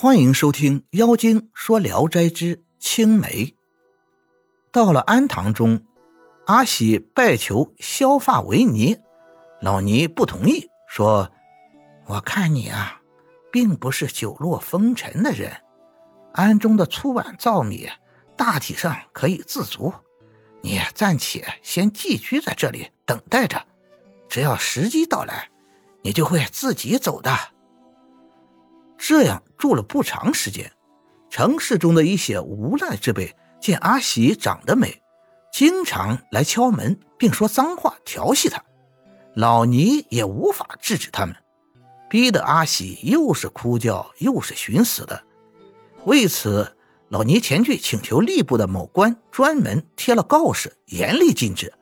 欢迎收听《妖精说聊斋之青梅》。到了安堂中，阿喜拜求削发为尼，老尼不同意，说：“我看你啊，并不是久落风尘的人，庵中的粗碗糙米，大体上可以自足。你暂且先寄居在这里，等待着，只要时机到来，你就会自己走的。”这样住了不长时间，城市中的一些无赖之辈见阿喜长得美，经常来敲门，并说脏话调戏他。老尼也无法制止他们，逼得阿喜又是哭叫又是寻死的。为此，老尼前去请求吏部的某官，专门贴了告示，严厉禁止。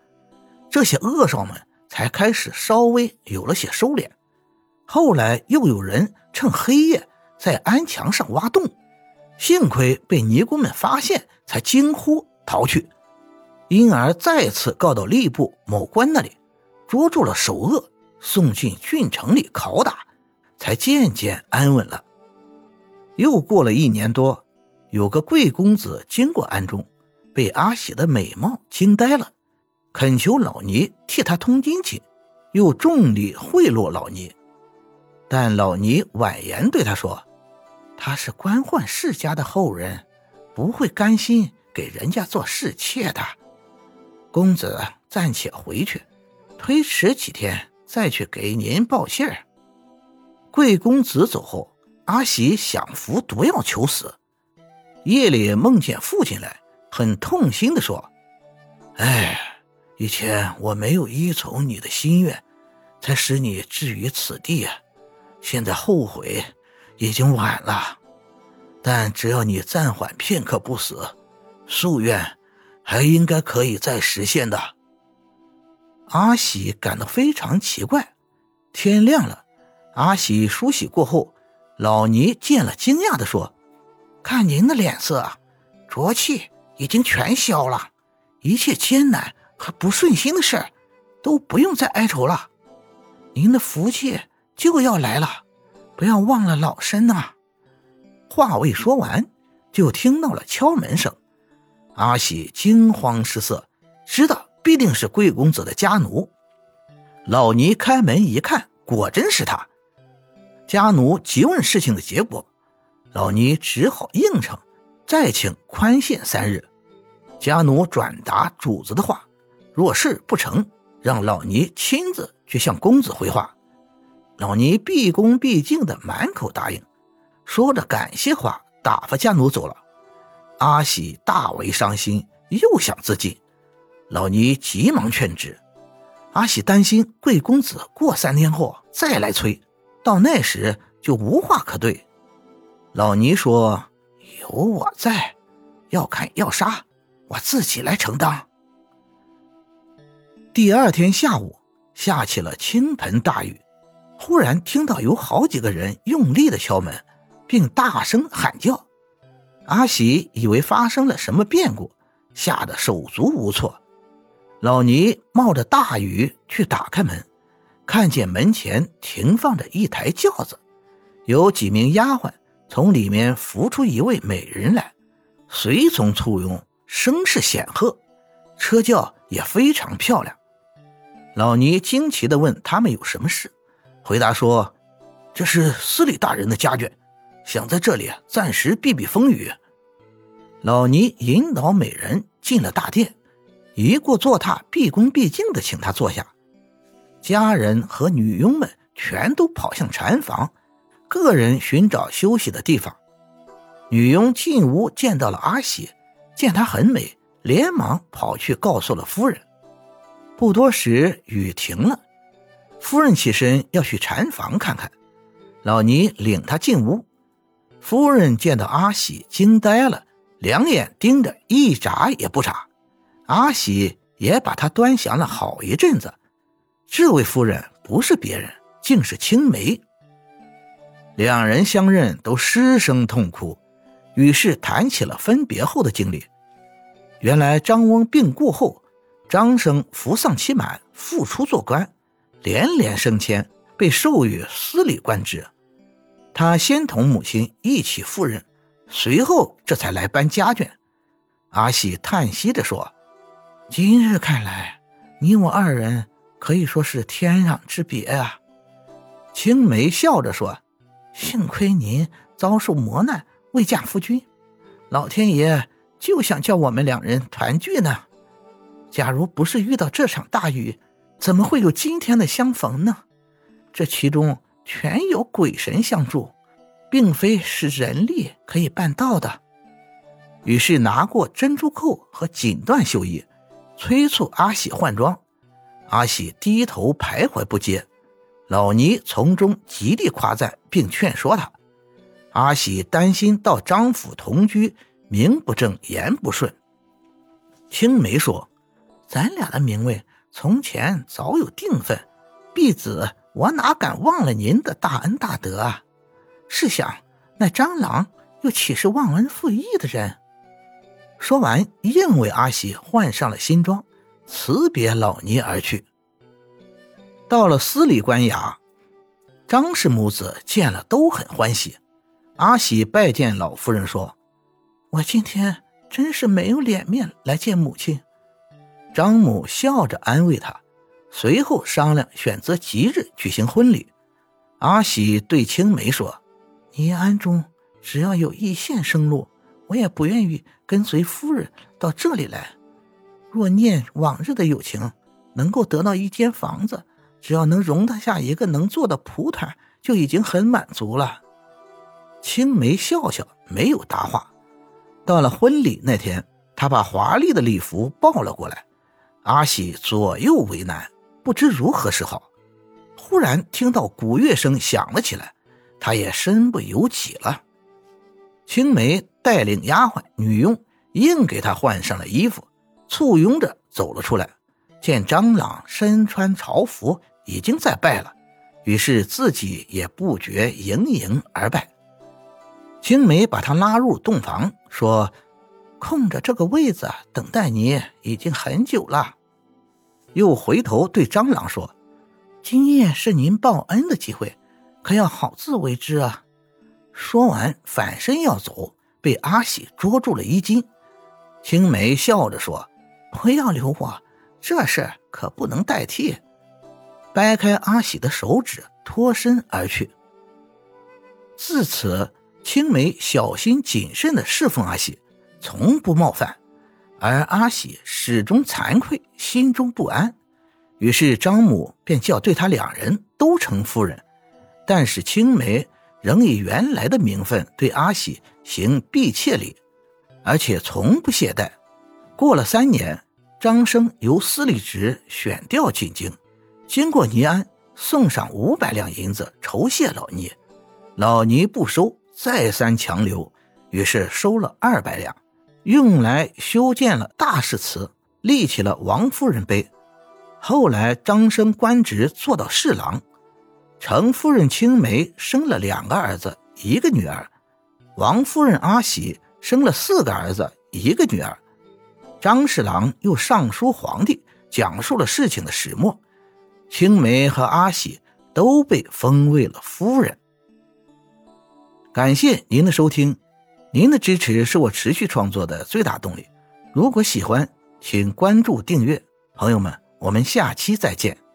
这些恶少们才开始稍微有了些收敛。后来又有人趁黑夜在安墙上挖洞，幸亏被尼姑们发现，才惊呼逃去，因而再次告到吏部某官那里，捉住了首恶，送进郡城里拷打，才渐渐安稳了。又过了一年多，有个贵公子经过安中，被阿喜的美貌惊呆了，恳求老尼替他通经去，又重礼贿赂老尼。但老尼婉言对他说：“他是官宦世家的后人，不会甘心给人家做侍妾的。公子暂且回去，推迟几天再去给您报信儿。”贵公子走后，阿喜想服毒药求死。夜里梦见父亲来，很痛心地说：“哎，以前我没有依从你的心愿，才使你置于此地啊。”现在后悔已经晚了，但只要你暂缓片刻不死，夙愿还应该可以再实现的。阿喜感到非常奇怪。天亮了，阿喜梳洗过后，老尼见了惊讶地说：“看您的脸色，浊气已经全消了，一切艰难和不顺心的事都不用再哀愁了。您的福气。”就要来了，不要忘了老身呐！话未说完，就听到了敲门声。阿喜惊慌失色，知道必定是贵公子的家奴。老尼开门一看，果真是他。家奴急问事情的结果，老尼只好应承，再请宽限三日。家奴转达主子的话，若是不成，让老尼亲自去向公子回话。老尼毕恭毕敬的满口答应，说着感谢话，打发家奴走了。阿喜大为伤心，又想自尽。老尼急忙劝止。阿喜担心贵公子过三天后再来催，到那时就无话可对。老尼说：“有我在，要砍要杀，我自己来承担。”第二天下午，下起了倾盆大雨。忽然听到有好几个人用力的敲门，并大声喊叫。阿喜以为发生了什么变故，吓得手足无措。老尼冒着大雨去打开门，看见门前停放着一台轿子，有几名丫鬟从里面扶出一位美人来，随从簇拥，声势显赫，车轿也非常漂亮。老尼惊奇地问他们有什么事。回答说：“这是司礼大人的家眷，想在这里暂时避避风雨。”老尼引导美人进了大殿，一过坐榻，毕恭毕敬地请她坐下。家人和女佣们全都跑向禅房，个人寻找休息的地方。女佣进屋见到了阿喜，见她很美，连忙跑去告诉了夫人。不多时，雨停了。夫人起身要去禅房看看，老尼领她进屋。夫人见到阿喜，惊呆了，两眼盯着，一眨也不眨。阿喜也把她端详了好一阵子。这位夫人不是别人，竟是青梅。两人相认，都失声痛哭，于是谈起了分别后的经历。原来张翁病故后，张生服丧期满，复出做官。连连升迁，被授予司礼官职。他先同母亲一起赴任，随后这才来搬家眷。阿喜叹息着说：“今日看来，你我二人可以说是天壤之别啊。”青梅笑着说：“幸亏您遭受磨难，未嫁夫君，老天爷就想叫我们两人团聚呢。假如不是遇到这场大雨，怎么会有今天的相逢呢？这其中全有鬼神相助，并非是人力可以办到的。”于是拿过珍珠扣和锦缎绣衣，催促阿喜换装。阿喜低头徘徊不接，老尼从中极力夸赞并劝说他。阿喜担心到张府同居，名不正言不顺。青梅说：“咱俩的名位从前早有定分，婢子我哪敢忘了您的大恩大德啊？试想，那张郎又岂是忘恩负义的人？”说完，硬为阿喜换上了新装，辞别老尼而去。到了司礼官衙，张氏母子见了都很欢喜。阿喜拜见老夫人说：“我今天真是没有脸面来见母亲。”张母笑着安慰他，随后商量选择吉日举行婚礼。阿喜对青梅说：“你安中只要有一线生路。”我也不愿意跟随夫人到这里来。若念往日的友情，能够得到一间房子，只要能容得下一个能坐的蒲团，就已经很满足了。青梅笑笑，没有答话。到了婚礼那天，他把华丽的礼服抱了过来。阿喜左右为难，不知如何是好。忽然听到鼓乐声响了起来，他也身不由己了。青梅。带领丫鬟女佣硬给他换上了衣服，簇拥着走了出来。见张朗身穿朝服，已经在拜了，于是自己也不觉盈盈而拜。青梅把他拉入洞房，说：“空着这个位子等待你已经很久了。”又回头对张朗说：“今夜是您报恩的机会，可要好自为之啊。”说完反身要走。被阿喜捉住了衣襟，青梅笑着说：“不要留我，这事可不能代替。”掰开阿喜的手指，脱身而去。自此，青梅小心谨慎地侍奉阿喜，从不冒犯，而阿喜始终惭愧，心中不安。于是张母便叫对他两人都称夫人，但是青梅。仍以原来的名分对阿喜行婢妾礼，而且从不懈怠。过了三年，张生由司礼职选调进京，经过倪安，送上五百两银子酬谢老尼。老尼不收，再三强留，于是收了二百两，用来修建了大士祠，立起了王夫人碑。后来张生官职做到侍郎。程夫人青梅生了两个儿子，一个女儿；王夫人阿喜生了四个儿子，一个女儿。张侍郎又上书皇帝，讲述了事情的始末。青梅和阿喜都被封为了夫人。感谢您的收听，您的支持是我持续创作的最大动力。如果喜欢，请关注订阅。朋友们，我们下期再见。